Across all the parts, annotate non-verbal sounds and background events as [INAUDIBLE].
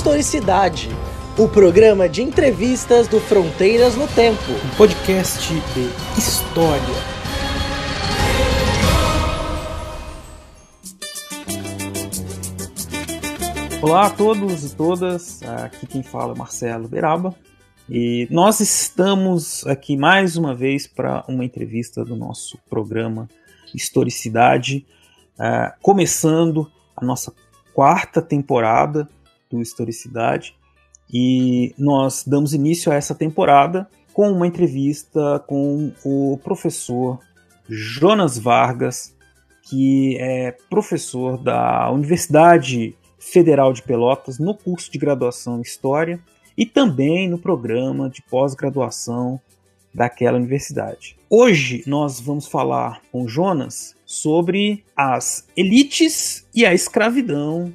Historicidade, o programa de entrevistas do Fronteiras no Tempo. Um podcast de história. Olá a todos e todas, aqui quem fala é Marcelo Beraba e nós estamos aqui mais uma vez para uma entrevista do nosso programa Historicidade, uh, começando a nossa quarta temporada do Historicidade e nós damos início a essa temporada com uma entrevista com o professor Jonas Vargas, que é professor da Universidade Federal de Pelotas no curso de graduação em História e também no programa de pós-graduação daquela universidade. Hoje nós vamos falar com Jonas sobre as elites e a escravidão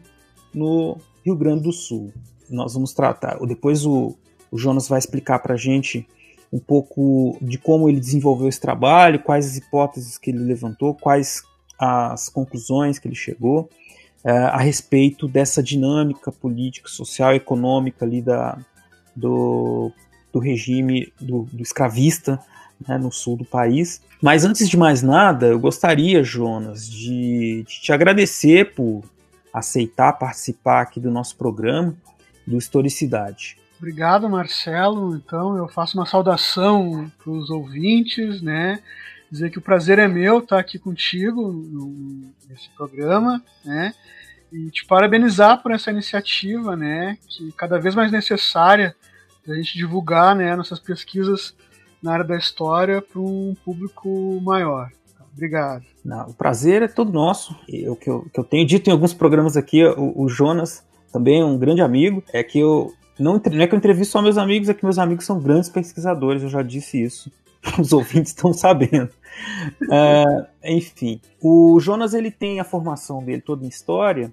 no Rio Grande do Sul. Nós vamos tratar, depois o, o Jonas vai explicar para a gente um pouco de como ele desenvolveu esse trabalho, quais as hipóteses que ele levantou, quais as conclusões que ele chegou uh, a respeito dessa dinâmica política, social e econômica ali da, do, do regime do, do escravista né, no sul do país. Mas antes de mais nada, eu gostaria, Jonas, de, de te agradecer por aceitar participar aqui do nosso programa do Historicidade. Obrigado, Marcelo. Então, eu faço uma saudação para os ouvintes, né? Dizer que o prazer é meu estar aqui contigo nesse programa, né? E te parabenizar por essa iniciativa, né? Que cada vez mais necessária a gente divulgar, né, nossas pesquisas na área da história para um público maior. Obrigado. Não, o prazer é todo nosso. O que eu, que eu tenho dito em alguns programas aqui, o, o Jonas também é um grande amigo, é que eu não, não é que eu entrevisto só meus amigos, é que meus amigos são grandes pesquisadores, eu já disse isso. [LAUGHS] Os ouvintes estão sabendo. Uh, enfim, o Jonas ele tem a formação dele toda em história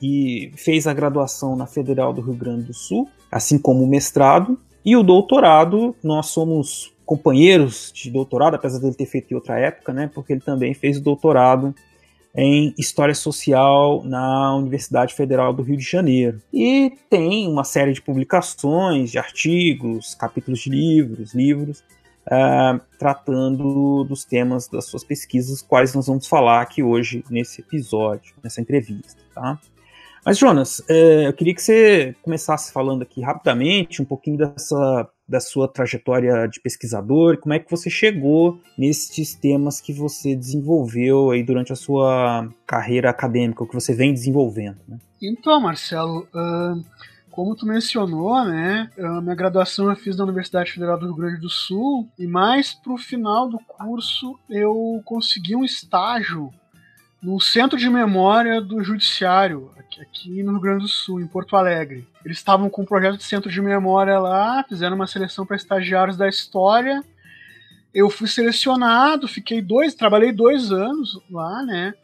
e fez a graduação na Federal do Rio Grande do Sul, assim como o mestrado e o doutorado. Nós somos companheiros de doutorado, apesar dele ter feito em outra época, né? Porque ele também fez o doutorado em História Social na Universidade Federal do Rio de Janeiro. E tem uma série de publicações, de artigos, capítulos de livros, livros, uh, tratando dos temas das suas pesquisas, quais nós vamos falar aqui hoje nesse episódio, nessa entrevista. Tá? Mas, Jonas, é, eu queria que você começasse falando aqui rapidamente um pouquinho dessa, da sua trajetória de pesquisador, como é que você chegou nesses temas que você desenvolveu aí durante a sua carreira acadêmica, o que você vem desenvolvendo. Né? Então, Marcelo, uh, como tu mencionou, né, a minha graduação eu fiz na Universidade Federal do Rio Grande do Sul e mais para o final do curso eu consegui um estágio no Centro de Memória do Judiciário, aqui no Rio Grande do Sul, em Porto Alegre. Eles estavam com um projeto de centro de memória lá, fizeram uma seleção para estagiários da história. Eu fui selecionado, fiquei dois, trabalhei dois anos lá, né?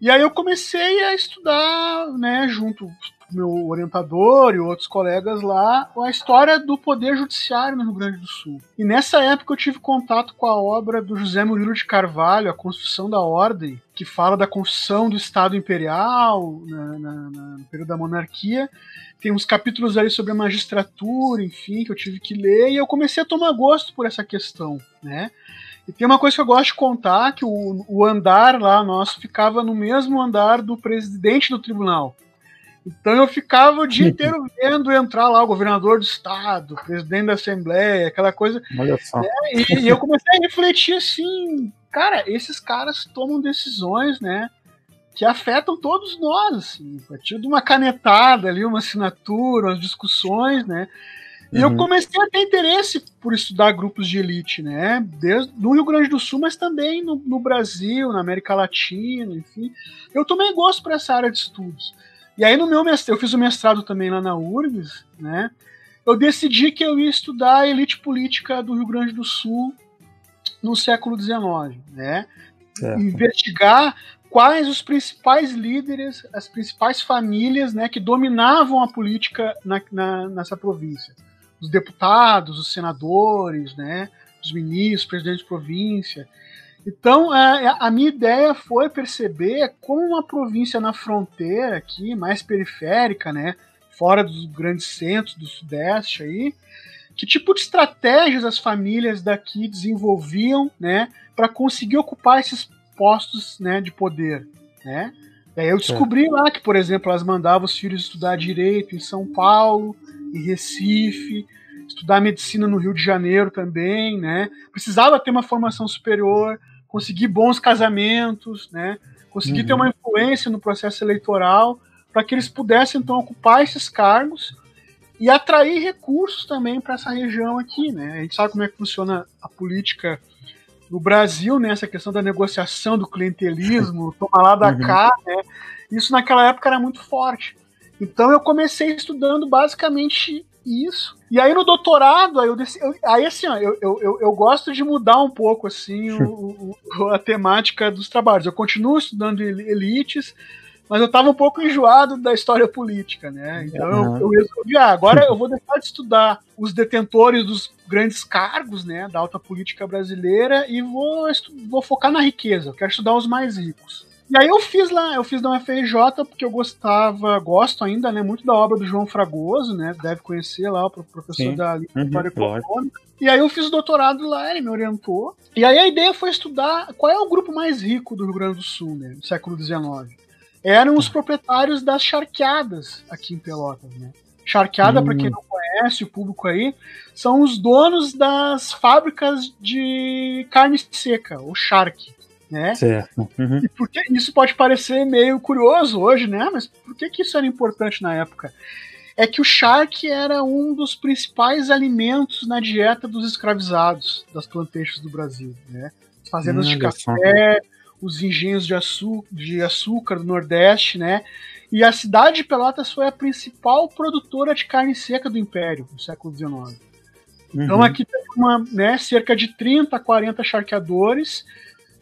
E aí eu comecei a estudar, né, junto meu orientador e outros colegas lá a história do poder judiciário no Rio Grande do Sul. E nessa época eu tive contato com a obra do José Murilo de Carvalho, A Construção da Ordem, que fala da construção do Estado Imperial na, na, na, no período da monarquia. Tem uns capítulos ali sobre a magistratura, enfim, que eu tive que ler, e eu comecei a tomar gosto por essa questão, né? E tem uma coisa que eu gosto de contar, que o, o andar lá nosso ficava no mesmo andar do presidente do tribunal. Então eu ficava o dia inteiro vendo entrar lá o governador do estado, o presidente da Assembleia, aquela coisa. Olha só. Né? E, e, eu comecei a refletir assim, cara, esses caras tomam decisões, né? Que afetam todos nós, assim, a partir de uma canetada ali, uma assinatura, umas discussões, né? E uhum. eu comecei a ter interesse por estudar grupos de elite, né? Desde, no Rio Grande do Sul, mas também no, no Brasil, na América Latina, enfim. Eu tomei gosto por essa área de estudos. E aí no meu mestrado, eu fiz o mestrado também lá na URGS, né? Eu decidi que eu ia estudar a elite política do Rio Grande do Sul no século XIX, né? Investigar quais os principais líderes, as principais famílias, né, que dominavam a política na, na, nessa província. Os deputados, os senadores, né, os ministros, presidentes de província. Então, a, é, é, a minha ideia foi perceber como uma província na fronteira aqui, mais periférica, né, fora dos grandes centros do Sudeste aí. Que tipo de estratégias as famílias daqui desenvolviam, né, para conseguir ocupar esses postos, né, de poder, né? Eu descobri é. lá que, por exemplo, elas mandavam os filhos estudar direito em São Paulo, em Recife, estudar medicina no Rio de Janeiro também, né? Precisava ter uma formação superior, conseguir bons casamentos, né? Conseguir uhum. ter uma influência no processo eleitoral para que eles pudessem então ocupar esses cargos e atrair recursos também para essa região aqui, né? A gente sabe como é que funciona a política no Brasil, né? Essa questão da negociação, do clientelismo, [LAUGHS] tomar lá da uhum. cá, né? Isso naquela época era muito forte. Então eu comecei estudando basicamente isso. E aí no doutorado, aí, eu, eu aí assim, ó, eu, eu, eu, gosto de mudar um pouco assim o, o, a temática dos trabalhos. Eu continuo estudando elites, mas eu estava um pouco enjoado da história política, né? Então uhum. eu, eu resolvi, ah, agora eu vou deixar de estudar os detentores dos grandes cargos, né, da alta política brasileira e vou, vou focar na riqueza. Eu quero estudar os mais ricos. E aí eu fiz lá, eu fiz na UFRJ porque eu gostava, gosto ainda, né, muito da obra do João Fragoso, né, deve conhecer lá, o professor Sim. da uhum, História Econômica. E aí eu fiz o doutorado lá, ele me orientou. E aí a ideia foi estudar qual é o grupo mais rico do Rio Grande do Sul, né, no século XIX. Eram os proprietários das charqueadas aqui em Pelotas, né. Charqueada, hum. para quem não conhece, o público aí, são os donos das fábricas de carne seca, o charque né? Certo. Uhum. E porque isso pode parecer meio curioso hoje, né? Mas por que, que isso era importante na época? É que o charque era um dos principais alimentos na dieta dos escravizados das plantations do Brasil, né? As fazendas hum, de café, os engenhos de, açu de açúcar do Nordeste, né? E a cidade de Pelotas foi a principal produtora de carne seca do Império no século XIX. Então uhum. aqui tem uma, né, cerca de 30 a 40 charqueadores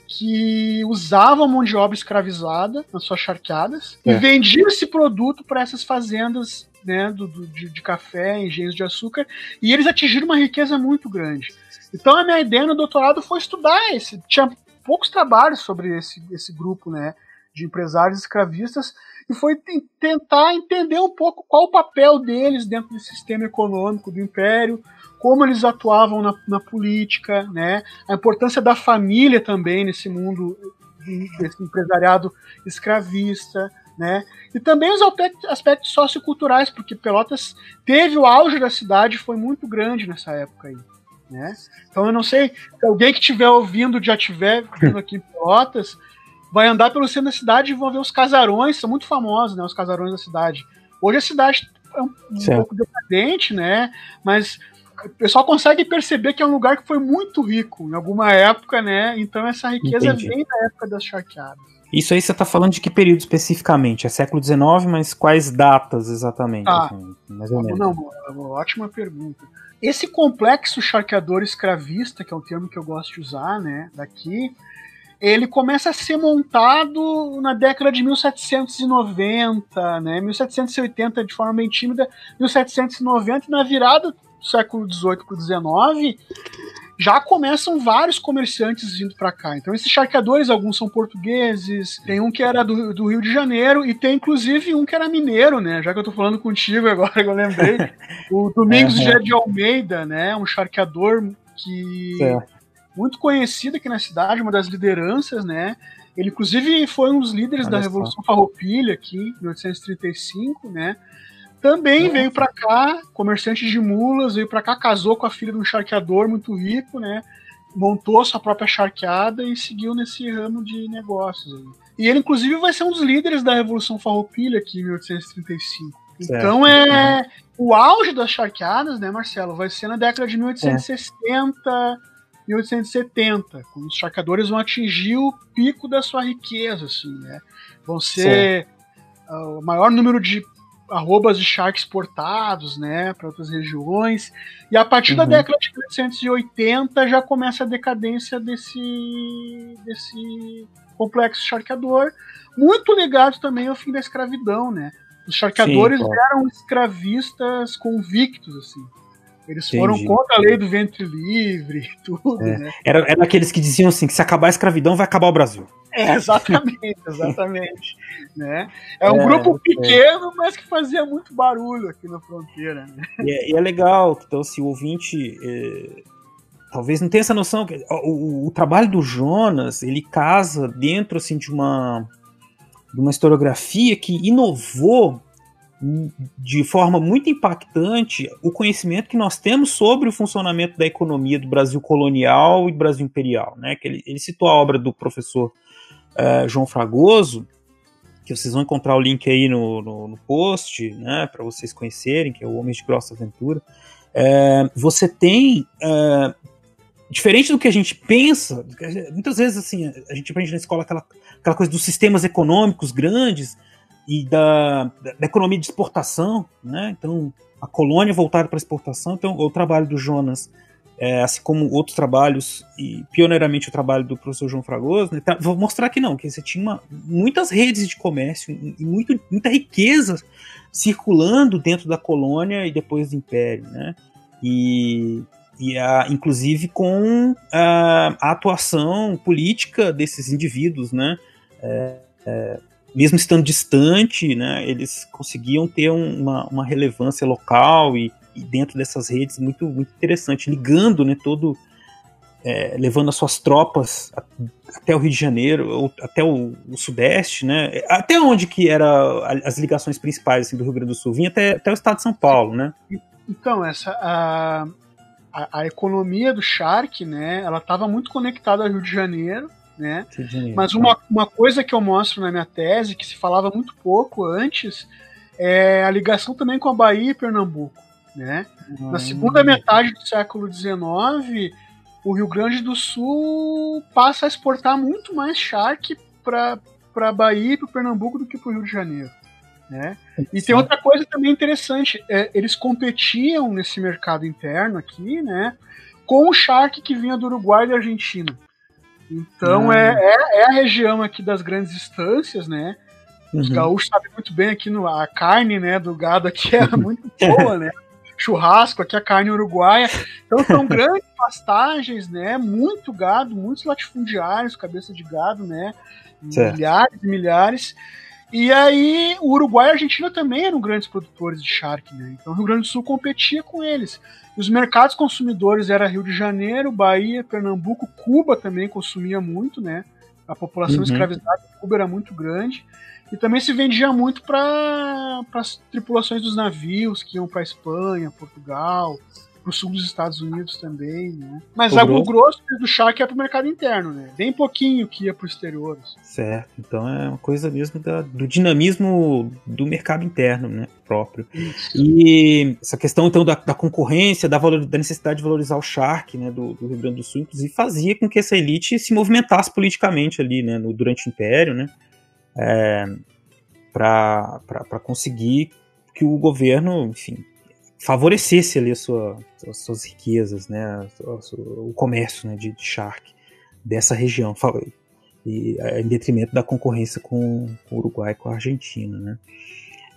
que usavam mão de obra escravizada nas suas charqueadas é. e vendiam esse produto para essas fazendas né, do, do de, de, café, engenhos de açúcar, e eles atingiram uma riqueza muito grande. Então a minha ideia no doutorado foi estudar esse. Tinha poucos trabalhos sobre esse, esse grupo né, de empresários escravistas, e foi tentar entender um pouco qual o papel deles dentro do sistema econômico do império, como eles atuavam na, na política, né? A importância da família também nesse mundo desse empresariado escravista, né? E também os aspectos socioculturais, porque Pelotas teve o auge da cidade, foi muito grande nessa época aí, né? Então eu não sei, se alguém que estiver ouvindo já estiver vindo aqui em Pelotas, vai andar pelo centro da cidade e vão ver os casarões, são muito famosos, né? Os casarões da cidade. Hoje a cidade é um, um pouco decadente, né? Mas o pessoal consegue perceber que é um lugar que foi muito rico em alguma época, né? Então essa riqueza Entendi. vem da época das charqueadas. Isso aí você está falando de que período especificamente? É século XIX, mas quais datas exatamente? Ah, assim, mais ou menos. Não, não, ótima pergunta. Esse complexo charqueador escravista, que é um termo que eu gosto de usar, né, daqui, ele começa a ser montado na década de 1790, né, 1780 de forma bem tímida, 1790 na virada século XVIII para o XIX, já começam vários comerciantes vindo para cá. Então, esses charqueadores, alguns são portugueses, tem um que era do, do, Rio de Janeiro e tem inclusive um que era mineiro, né? Já que eu tô falando contigo agora, [LAUGHS] que eu lembrei. o Domingos é, de Almeida, né? Um charqueador que. É. Muito conhecido aqui na cidade, uma das lideranças, né? Ele, inclusive, foi um dos líderes Olha da Revolução Farroupilha aqui, em 1835, né? Também uhum. veio para cá, comerciante de mulas, veio para cá, casou com a filha de um charqueador muito rico, né? Montou sua própria charqueada e seguiu nesse ramo de negócios. E ele, inclusive, vai ser um dos líderes da Revolução Farroupilha aqui em 1835. Certo. Então é o auge das charqueadas, né, Marcelo? Vai ser na década de 1860, é. 1870, quando os charqueadores vão atingir o pico da sua riqueza, assim, né? Vão ser uh, o maior número de arrobas de sharks exportados, né, para outras regiões. E a partir uhum. da década de 1880 já começa a decadência desse desse complexo charqueador, muito ligado também ao fim da escravidão, né? Os charqueadores Sim, eram escravistas convictos, assim. Eles foram Entendi. contra a lei do ventre livre e tudo, É. né? Era, era aqueles que diziam assim: que se acabar a escravidão, vai acabar o Brasil. É, exatamente, [LAUGHS] exatamente. né? É um É, grupo é. pequeno, mas que fazia muito barulho aqui na fronteira. Né? E é, e é legal, então, se o ouvinte é, talvez não tenha essa noção, que o, o- o trabalho do Jonas, ele casa dentro assim, de, uma, de uma historiografia que inovou de forma muito impactante o conhecimento que nós temos sobre o funcionamento da economia do Brasil colonial e do Brasil imperial. Né? Que ele, ele citou a obra do professor eh, João Fragoso, que vocês vão encontrar o link aí no, no, no post, né, para vocês conhecerem, que é o Homens de Grossa Aventura. É, você tem, é, diferente do que a gente pensa, muitas vezes assim, a gente aprende na escola aquela, aquela coisa dos sistemas econômicos grandes e da, da, economia de exportação, né? Então, a colônia voltada para exportação. Então, o trabalho do Jonas é, assim como outros trabalhos, e pioneiramente o trabalho do professor João Fragoso, né, tá, vou mostrar que não, que você tinha uma, muitas redes de comércio e muito, muita riqueza circulando dentro da colônia e depois do império, né? E, e a, inclusive com a, a, atuação política desses indivíduos, né? É, é, mesmo estando distante, né, eles conseguiam ter um, uma, uma relevância local e, e dentro dessas redes muito, muito interessante, ligando né, todo, é, levando as suas tropas a, até o Rio de Janeiro, ou até o, o, Sudeste, né, até onde que eram as ligações principais assim, do Rio Grande do Sul, vinha até, até o estado de São Paulo, né? Então, essa, a, a, a economia do Shark, né, ela estava muito conectada ao Rio de Janeiro, né? Mas uma, uma coisa que eu mostro na minha tese, que se falava muito pouco antes, é a ligação também com a Bahia e Pernambuco. Né? Hum. Na segunda metade do século XIX, o Rio Grande do Sul passa a exportar muito mais charque para a Bahia e para Pernambuco do que para o Rio de Janeiro. Né? E tem outra coisa também interessante: é, eles competiam nesse mercado interno aqui né, com o charque que vinha do Uruguai e da Argentina. Então hum. é, é, é, a região aqui das grandes estâncias, né? Os uhum. gaúchos sabem muito bem aqui no, a carne né, do gado aqui é [LAUGHS] muito boa, né? Churrasco, aqui a carne uruguaia. Então são [LAUGHS] grandes pastagens, né? Muito gado, muitos latifundiários, cabeça de gado, né? Certo. Milhares e milhares. E aí o Uruguai e a Argentina também eram grandes produtores de charque, né? Então o Rio Grande do Sul competia com eles. Os mercados consumidores eram Rio de Janeiro, Bahia, Pernambuco, Cuba também consumia muito, né? A população uhum. escravizada em Cuba era muito grande. E também se vendia muito para as tripulações dos navios que iam para Espanha, Portugal, para o sul dos Estados Unidos também, né? Mas o, o grosso do charque é para o mercado interno, né? Bem pouquinho que ia para o exterior. Certo, então é uma coisa mesmo da, do dinamismo do mercado interno, né? Próprio. Isso. E essa questão então da, da concorrência, da, valor, da, necessidade de valorizar o charque, né? Do, do, Rio Grande do Sul, inclusive fazia com que essa elite se movimentasse politicamente ali, né? No, durante o Império, né? É, para conseguir que o governo, enfim, favorecesse ali a sua, as suas riquezas, né, o comércio né, de, de charque dessa região, e, em detrimento da concorrência com, o Uruguai e com a Argentina, né.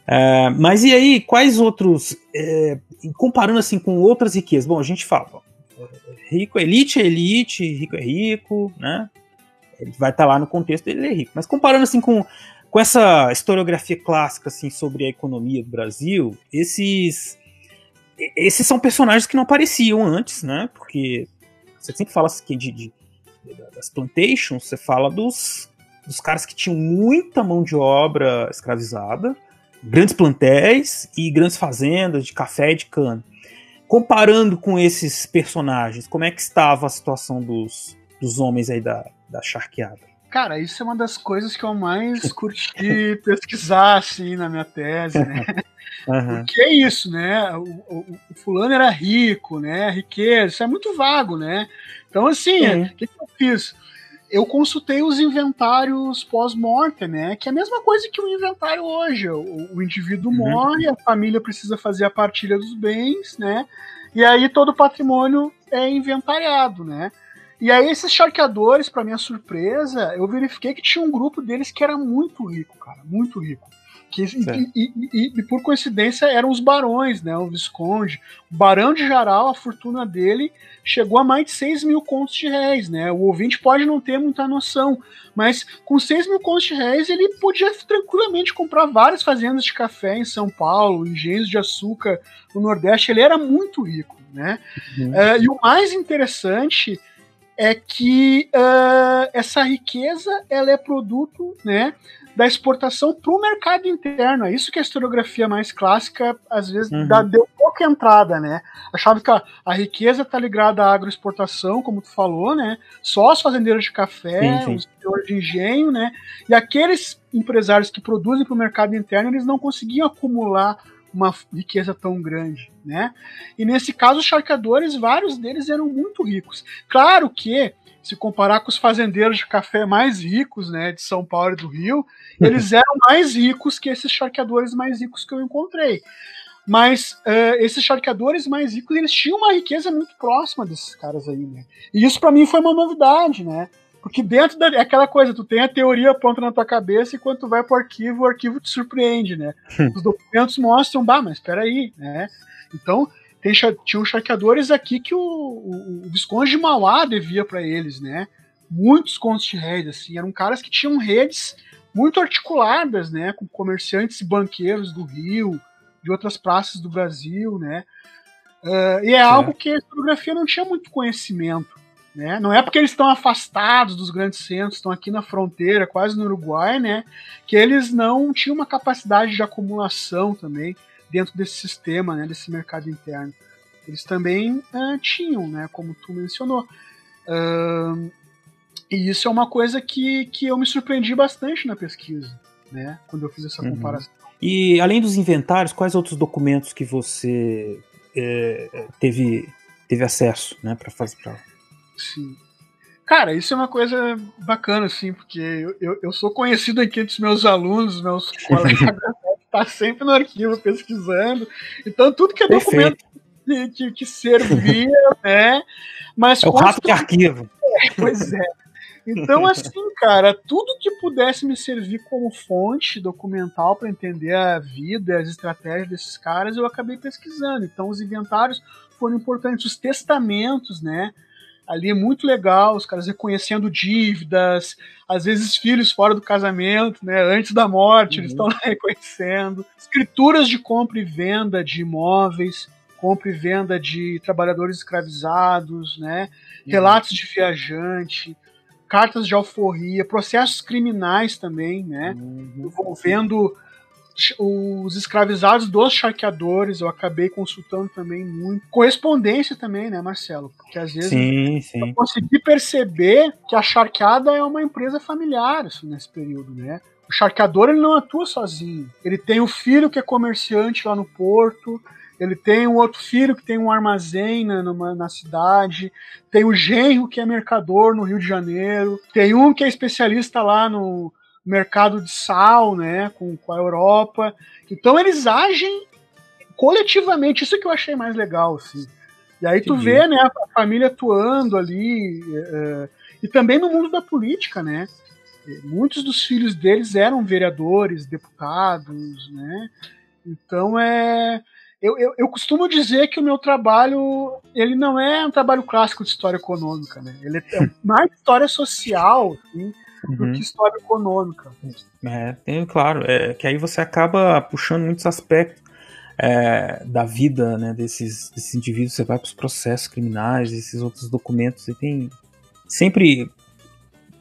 É, mas e aí, quais outros, é, comparando assim com outras riquezas, bom, a gente fala, rico, elite é elite, rico é rico, né, ele vai estar tá lá no contexto, ele é rico. Mas comparando assim com, com essa historiografia clássica assim sobre a economia do Brasil, esses esses são personagens que não apareciam antes, né? Porque você sempre fala assim de, de, das plantations, você fala dos, dos caras que tinham muita mão de obra escravizada, grandes plantéis e grandes fazendas de café e de cana. Comparando com esses personagens, como é que estava a situação dos, dos homens aí da, da charqueada? Cara, isso é uma das coisas que eu mais curti [LAUGHS] pesquisar, assim, na minha tese, né? [LAUGHS] Uhum. Porque é isso, né? O, o, o, fulano era rico, né? Riqueza, isso é muito vago, né? Então, assim, o uhum. que, que eu fiz? Eu consultei os inventários pós-morte, né? Que é a mesma coisa que o inventário hoje. O, o indivíduo uhum. morre, a família precisa fazer a partilha dos bens, né? E aí todo o patrimônio é inventariado, né? E aí esses charqueadores, para minha surpresa, eu verifiquei que tinha um grupo deles que era muito rico, cara, muito rico. Que, e, e, e, e, por coincidência eram os barões, né? O Visconde. O Barão de Jaral, a fortuna dele chegou a mais de 6 mil contos de réis, né? O ouvinte pode não ter muita noção, mas com 6 mil contos de réis ele podia tranquilamente comprar várias fazendas de café em São Paulo, engenhos de açúcar no Nordeste. Ele era muito rico, né? Uhum. Uh, e o mais interessante é que uh, essa riqueza ela é produto, né? Da exportação para o mercado interno. É isso que a historiografia mais clássica, às vezes, uhum. dá, deu pouca entrada, né? Achava que a, a riqueza está ligada à agroexportação, como tu falou, né? Só os fazendeiros de café, sim, sim. os senhores de engenho, né? E aqueles empresários que produzem para o mercado interno, eles não conseguiam acumular uma riqueza tão grande, né? E nesse caso, os charqueadores, vários deles eram muito ricos. Claro que se comparar com os fazendeiros de café mais ricos, né, de São Paulo e do Rio, eles [LAUGHS] eram mais ricos que esses charqueadores mais ricos que eu encontrei. Mas uh, esses charqueadores mais ricos, eles tinham uma riqueza muito próxima desses caras aí, né? E isso para mim foi uma novidade, né? Porque dentro da, é aquela coisa, tu tem a teoria pronta na tua cabeça e quando tu vai pro arquivo, o arquivo te surpreende, né? Os documentos mostram, bah, mas espera aí, né? Então, tem, tinham charqueadores aqui que o, o, o Visconde de Mauá devia para eles, né? Muitos contos de réis, assim, eram caras que tinham redes muito articuladas, né, com comerciantes e banqueiros do Rio, de outras praças do Brasil, né, uh, e é, algo que a historiografia não tinha muito conhecimento, né, não é porque eles estão afastados dos grandes centros, estão aqui na fronteira, quase no Uruguai, né, que eles não tinham uma capacidade de acumulação também dentro desse sistema, né, desse mercado interno. Eles também uh, tinham, né, como tu mencionou. Uh, e isso é uma coisa que, que eu me surpreendi bastante na pesquisa, né? Quando eu fiz essa uhum. comparação. E além dos inventários, quais outros documentos que você é, teve, teve acesso, né, para fazer pra... Sim. Cara, isso é uma coisa bacana, assim, porque eu, eu, eu sou conhecido aqui entre os meus alunos, meus [LAUGHS] colegas, tá sempre no arquivo pesquisando. Então, tudo que é documento que, que, que servia, [LAUGHS] né? Mas é o rato de arquivo. É, pois é. Então, assim, cara, tudo que pudesse me servir como fonte documental para entender a vida, as estratégias desses caras, eu acabei pesquisando. Então, os inventários foram importantes, os testamentos, né? Ali é muito legal, os caras reconhecendo dívidas, às vezes filhos fora do casamento, né? Antes da morte, uhum. eles estão lá [LAUGHS] reconhecendo. Escrituras de compra e venda de imóveis, compra e venda de trabalhadores escravizados, né? Uhum. Relatos de viajante, cartas de alforria, processos criminais também, né? Uhum. Envolvendo os escravizados dos charqueadores, eu acabei consultando também muito. Correspondência também, né, Marcelo? Porque às vezes sim, sim. eu consegui perceber que a charqueada é uma empresa familiar assim, nesse período, né? O charqueador ele não atua sozinho. Ele tem o filho que é comerciante lá no porto, ele tem um outro filho que tem um armazém na, numa, na cidade, tem o genro que é mercador no Rio de Janeiro, tem um que é especialista lá no mercado de sal, né, com, com a Europa. Então eles agem coletivamente, isso que eu achei mais legal, assim. E aí tu Entendi. vê, né, a família atuando ali, é, e também no mundo da política, né, muitos dos filhos deles eram vereadores, deputados, né, então é eu, eu, eu, costumo dizer que o meu trabalho ele não é um trabalho clássico de história econômica, né? Ele é mais história social assim, uhum. do que história econômica. É, tem, claro, é, que aí você acaba puxando muitos aspectos é, da vida né, desses, desses indivíduos, você vai para os processos criminais, esses outros documentos, e tem sempre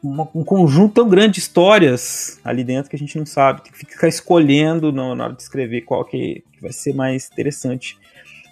uma, um conjunto tão grande de histórias ali dentro que a gente não sabe, tem que ficar escolhendo na hora de escrever qual que que vai ser mais interessante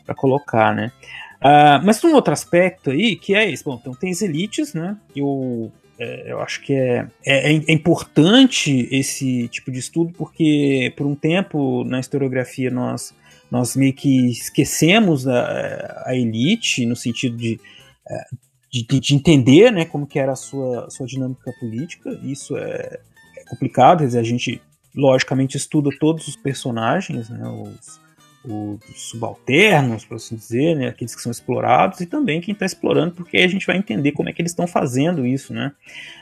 para colocar, né? Uh, mas tem um outro aspecto aí que é esse. Bom, então tem as elites, né? Eu, é, eu acho que é, é, é, importante esse tipo de estudo porque por um tempo na historiografia nós, nós meio que esquecemos a, a elite no sentido de, é, de, de, entender né, como que era a sua, sua dinâmica política. Isso é, é complicado, a gente logicamente estuda todos os personagens, né, os, os subalternos, por assim dizer, né, aqueles que são explorados, e também quem está explorando, porque aí a gente vai entender como é que eles estão fazendo isso, né.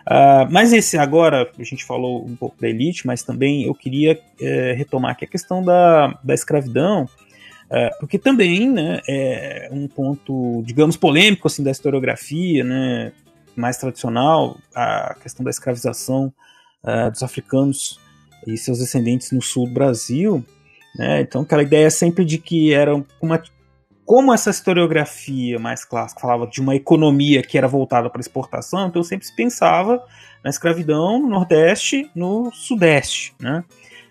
Uh, mas esse agora, a gente falou um pouco da elite, mas também eu queria é, retomar aqui a questão da, da escravidão, é, porque também né, é um ponto, digamos, polêmico assim, da historiografia, né, mais tradicional, a questão da escravização uh, dos africanos e seus descendentes no sul do Brasil. Né, então, aquela ideia sempre de que era uma. Como essa historiografia mais clássica falava de uma economia que era voltada para exportação, então sempre se pensava na escravidão no Nordeste, no Sudeste. Né?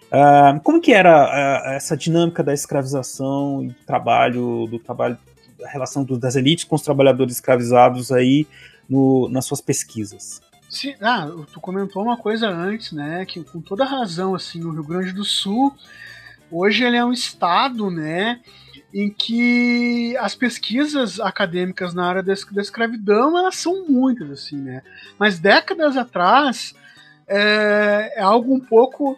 Uh, como que era uh, essa dinâmica da escravização e do trabalho, do trabalho, da relação do, das elites com os trabalhadores escravizados aí no, nas suas pesquisas? Sim, ah, tu comentou uma coisa antes, né, que com toda razão, assim, o Rio Grande do Sul, hoje ele é um estado, né, em que as pesquisas acadêmicas na área da, escravidão, elas são muitas, assim, né, mas décadas atrás, é, é algo um pouco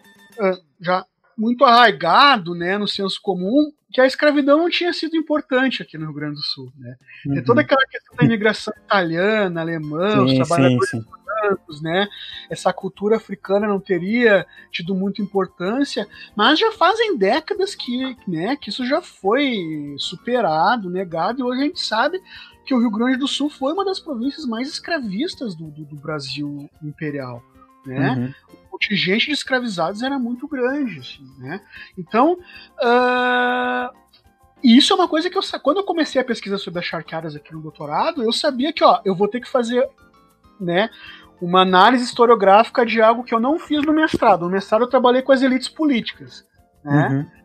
já muito arraigado né, no senso comum que a escravidão não tinha sido importante aqui no Rio Grande do Sul. Né? Uhum. toda aquela questão da imigração italiana, alemã, sim, os trabalhadores sim, sim. Brancos, né? essa cultura africana não teria tido muita importância, mas já fazem décadas que, né, que isso já foi superado, negado, e hoje a gente sabe que o Rio Grande do Sul foi uma das províncias mais escravistas do, do, do Brasil imperial. Né? Uhum contingente de escravizados era muito grande, assim, né? Então, uh, isso é uma coisa que eu quando eu comecei a pesquisa sobre as charqueadas aqui no doutorado, eu sabia que, ó, eu vou ter que fazer, né, uma análise historiográfica de algo que eu não fiz no mestrado. No mestrado eu trabalhei com as elites políticas, né? Uhum.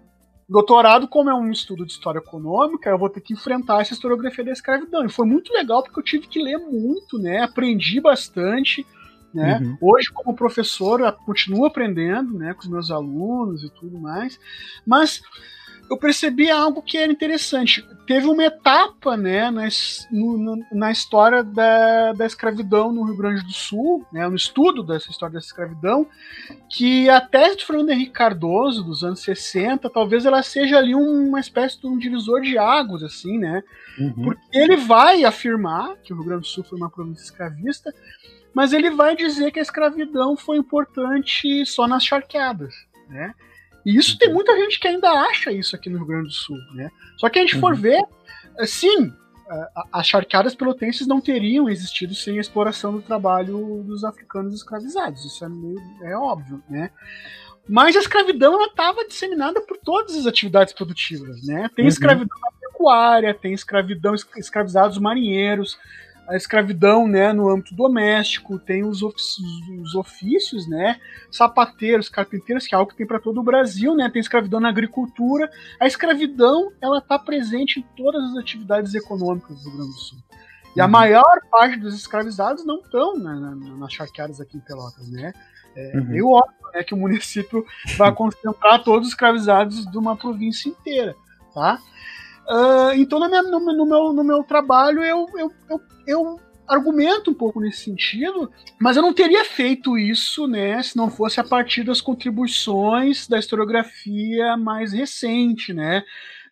Doutorado, como é um estudo de história econômica, eu vou ter que enfrentar essa historiografia da escravidão. E foi muito legal porque eu tive que ler muito, né? Aprendi bastante. Né? Uhum. Hoje, como professor, eu continuo aprendendo né, com os meus alunos e tudo mais, mas eu percebi algo que era interessante. Teve uma etapa né, na, no, na história da, da escravidão no Rio Grande do Sul, né, no estudo dessa história da escravidão, que a tese de Fernando Henrique Cardoso, dos anos 60, talvez ela seja ali uma espécie de um divisor de águas, assim, né? Uhum. Porque ele vai afirmar que o Rio Grande do Sul foi uma província escravista, mas ele vai dizer que a escravidão foi importante só nas charqueadas, né? E isso tem uhum. muita gente que ainda acha isso aqui no Rio Grande do Sul, né? Só que a gente for uhum. ver, eh, sim, as charqueadas pelotenses não teriam existido sem a exploração do trabalho dos africanos escravizados, isso é, meio, é óbvio, né? Mas a escravidão estava disseminada por todas as atividades produtivas, né? Tem uhum. escravidão na pecuária, tem escravidão escravizados marinheiros, a escravidão né, no âmbito doméstico, tem os ofícios, os ofícios, né, sapateiros, carpinteiros, que é algo que tem para todo o Brasil, né, tem escravidão na agricultura. A escravidão ela está presente em todas as atividades econômicas do Rio Grande do Sul. E a uhum. maior parte dos escravizados não estão né, nas charqueadas aqui em Pelotas, né? É uhum. meio óbvio né, que o município vai concentrar todos os escravizados de uma província inteira, tá? Uh, então, no, no, meu, no meu trabalho, eu, eu, eu, eu argumento um pouco nesse sentido, mas eu não teria feito isso, né, se não fosse a partir das contribuições da historiografia mais recente, né?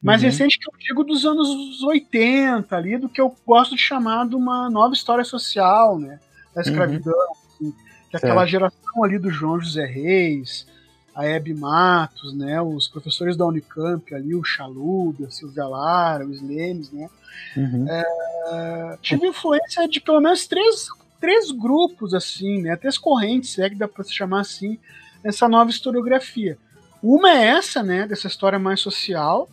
Mais uhum. recente que eu digo dos anos 80, ali, do que eu gosto de chamar de uma nova história social, né? Da escravidão, uhum. assim, que é aquela geração ali do João José Reis, a Hebe Matos, né, os professores da Unicamp ali, o Chalub, a Silvia Lara, os Lemes, né, uhum. é, tive influência de pelo menos três, três grupos, assim, né, três correntes, é que dá para se chamar assim, nessa nova historiografia. Uma é essa, né, dessa história mais social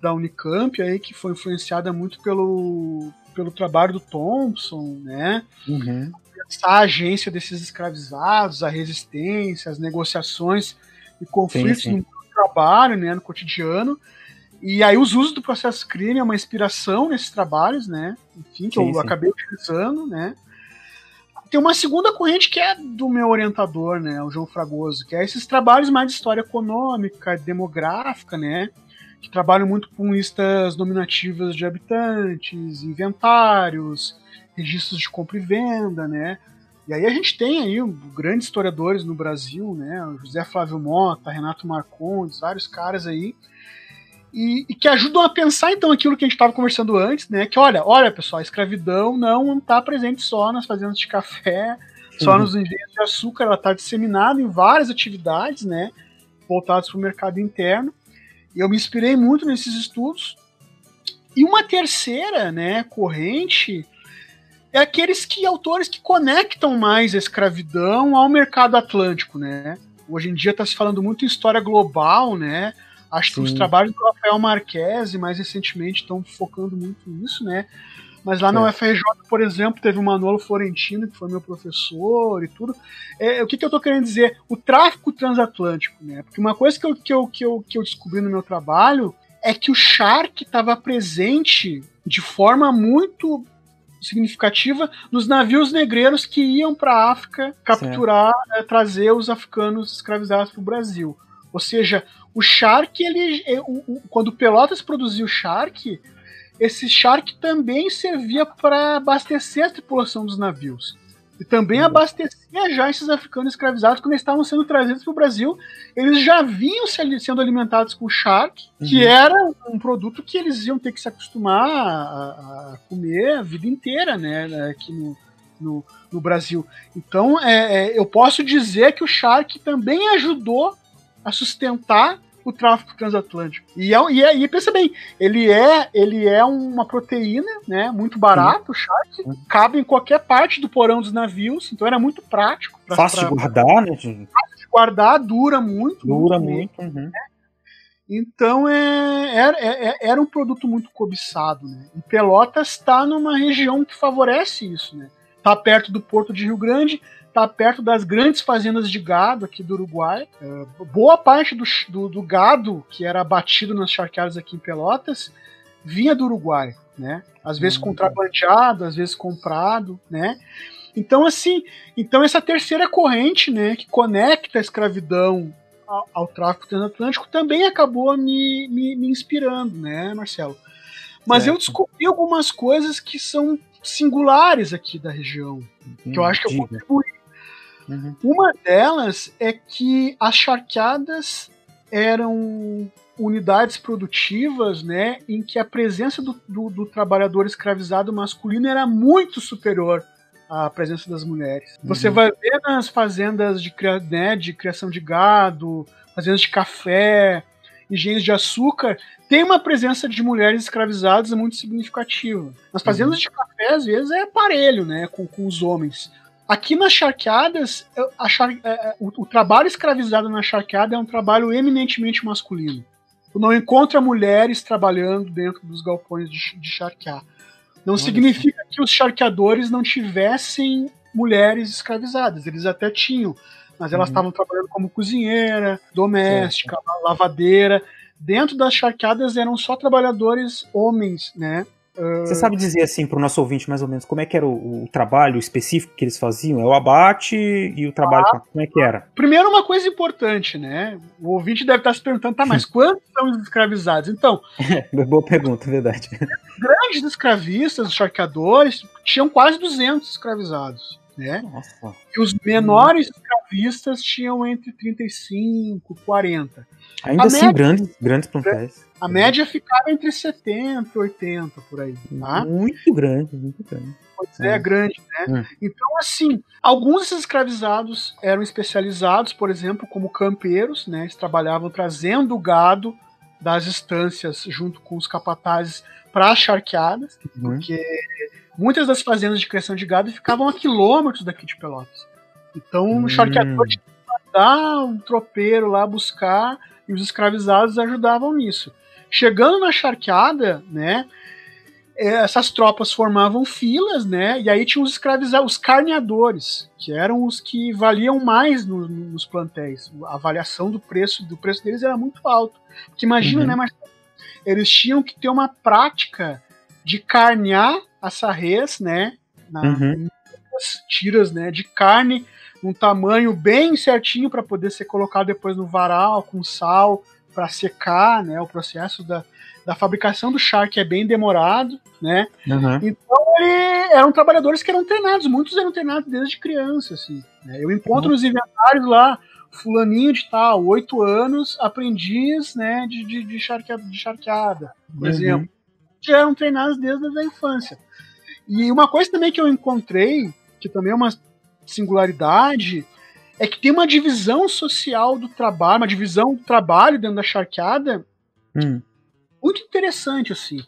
da Unicamp, aí, que foi influenciada muito pelo, pelo trabalho do Thompson, né, uhum a agência desses escravizados, a resistência, as negociações e conflitos sim, sim. no trabalho, né, no cotidiano. E aí os usos do processo crime é uma inspiração nesses trabalhos, né? Enfim, que sim, eu acabei utilizando, né? Tem uma segunda corrente que é do meu orientador, né, o João Fragoso, que é esses trabalhos mais de história econômica, demográfica, né? Que trabalham muito com listas nominativas de habitantes, inventários, registros de compra e venda, né? E aí a gente tem aí grandes historiadores no Brasil, né? José Flávio Mota, Renato Marcondes, vários caras aí. e, e, que ajudam a pensar então aquilo que a gente estava conversando antes, né? Que olha, olha pessoal, a escravidão não está presente só nas fazendas de café, só uhum. nos engenhos de açúcar, ela está disseminada em várias atividades, né? Voltadas para o mercado interno. E eu me inspirei muito nesses estudos. E uma terceira, né, corrente é aqueles que autores que conectam mais a escravidão ao mercado atlântico, né? Hoje em dia está se falando muito em história global, né? Acho Sim. que os trabalhos do Rafael Marques, mais recentemente, estão focando muito nisso, né? Mas lá é. na UFRJ, por exemplo, teve o Manolo Florentino, que foi meu professor e tudo. É, o que, que eu estou querendo dizer? O tráfico transatlântico, né? Porque uma coisa que eu, que eu, que eu, que eu descobri no meu trabalho é que o Shark estava presente de forma muito significativa nos navios negreiros que iam para a África capturar, é, trazer os africanos escravizados para o Brasil. Ou seja, o Shark, ele, é, quando Pelotas produziu o Shark, esse Shark também servia para abastecer a tripulação dos navios. E também uhum. abastecia já esses africanos escravizados quando eles estavam sendo trazidos para o Brasil. Eles já vinham sendo alimentados com Shark, que uhum. era um produto que eles iam ter que se acostumar a, a comer a vida inteira, né? Aqui no, no, no Brasil. Então, é, é, eu posso dizer que o Shark também ajudou a sustentar o tráfico transatlântico. E, é, e, é, e pensa bem, ele é, ele é uma proteína, né? Muito barato, shark, cabe em qualquer parte do porão dos navios, então era muito prático. Pra, Fácil pra, de guardar, né? Fácil de guardar, dura muito. Dura muito. muito uhum. né? Então é, era, é, é, era um produto muito cobiçado. Né? E Pelotas está numa região que favorece isso. Né? Tá perto do Porto de Rio Grande, está perto das grandes fazendas de gado aqui do Uruguai. É, boa parte do, do, do, gado que era abatido nas charqueadas aqui em Pelotas vinha do Uruguai, né? Às vezes uhum. contrabandeado, às vezes comprado, né? Então assim, então essa terceira corrente, né, que conecta a escravidão ao, ao tráfico transatlântico também acabou me, me, me inspirando, né, Marcelo? Mas certo. eu descobri algumas coisas que são singulares aqui da região, que eu acho que eu contribuí Uhum. Uma delas é que as charqueadas eram unidades produtivas, né, em que a presença do, do, do, trabalhador escravizado masculino era muito superior à presença das mulheres. Uhum. Você vai ver nas fazendas de, né, de criação de gado, fazendas de café, engenhos de açúcar, tem uma presença de mulheres escravizadas muito significativa. Nas fazendas uhum. de café, às vezes, é aparelho, né, com, com os homens. Aqui nas charqueadas, char... É, é, o, o, trabalho escravizado na charqueada é um trabalho eminentemente masculino. Tu não encontra mulheres trabalhando dentro dos galpões de, de charquear. Não Olha significa que os charqueadores não tivessem mulheres escravizadas. Eles até tinham, mas elas uhum. estavam uhum. trabalhando como cozinheira, doméstica, certo. lavadeira. Dentro das charqueadas eram só trabalhadores homens, né? Você sabe dizer assim para o nosso ouvinte mais ou menos como é que era o, o, trabalho específico que eles faziam? É o abate e o trabalho, ah, como é que era? Primeiro uma coisa importante, né? O ouvinte deve estar se perguntando, tá, mas [LAUGHS] quantos são escravizados? Então, [LAUGHS] boa pergunta, verdade. Grandes escravistas, os charqueadores, tinham quase 200 escravizados, né? Nossa. E os menores escravistas tinham entre 35 e 40. Ainda a assim, média, grandes, grandes plantéis. A média ficava entre 70 e 80 por aí. Tá? Muito grande, muito grande. Pois é, é grande, né? É. Então, assim, alguns desses escravizados eram especializados, por exemplo, como campeiros, né? Eles trabalhavam trazendo o gado das estâncias junto com os capatazes para as charqueadas, uhum. porque muitas das fazendas de criação de gado ficavam a quilômetros daqui de Pelotas. Então, uhum. o charqueador tinha que mandar um tropeiro lá buscar e os escravizados ajudavam nisso. Chegando na charqueada, né, essas tropas formavam filas, né, e aí tinha os escravizados, os carneadores, que eram os que valiam mais no, nos plantéis. A avaliação do preço do preço deles era muito alto. Porque imagina, uhum. né, mas eles tinham que ter uma prática de carnear essa res, né, na, uhum. tiras, né, de carne um tamanho bem certinho para poder ser colocado depois no varal com sal para secar, né? O processo da, da fabricação do charque é bem demorado, né? Uhum. Então ele, eram trabalhadores que eram treinados, muitos eram treinados desde criança, assim. Né? Eu encontro uhum. nos inventários lá fulaninho de tal, oito anos, aprendiz, né, de, de, de, charqueada, de charqueada, por uhum. exemplo. Já eram treinados desde a infância. E uma coisa também que eu encontrei, que também é uma singularidade, é que tem uma divisão social do trabalho, uma divisão do trabalho dentro da charqueada hum. Muito interessante, assim.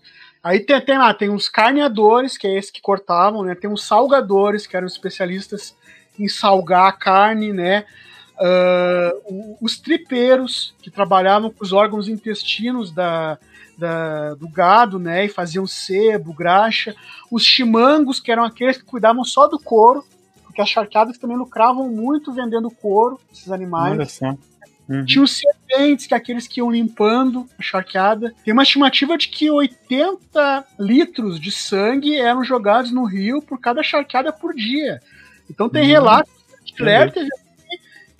Aí tem, tem lá, tem os carneadores, que é esse que cortavam, né? Tem os salgadores, que eram especialistas em salgar a carne, né? Uh, os tripeiros, que trabalhavam com os órgãos intestinos da, da, do gado, né? E faziam sebo, graxa. Os chimangos, que eram aqueles que cuidavam só do couro, porque as charqueadas também lucravam muito vendendo couro, esses animais. Uhum. Tinha os serpentes, que é aqueles que iam limpando a charqueada. Tem uma estimativa de que 80 litros de sangue eram jogados no rio por cada charqueada por dia. Então tem uhum. relatos de Lerter,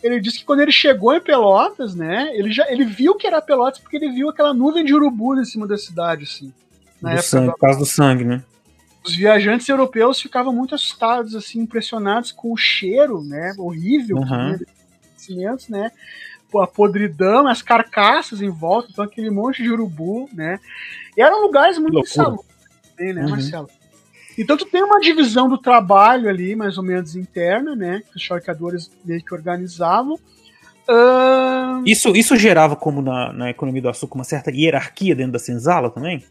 ele disse que quando ele chegou em Pelotas, né, ele já ele viu que era Pelotas porque ele viu aquela nuvem de urubu em cima da cidade, assim. Na do época sangue, da... por causa do sangue, né? Os viajantes europeus ficavam muito assustados, assim, impressionados com o cheiro, né, horrível uhum. cimentos, né, a podridão, as carcaças em volta, então aquele monte de urubu, né. E eram lugares muito insalubres, né, uhum. Marcelo? Então tu tem uma divisão do trabalho ali, mais ou menos interna, né? Que os charqueadores meio que organizavam. Uh... Isso, isso gerava, como na, na economia do açúcar, uma certa hierarquia dentro da senzala também?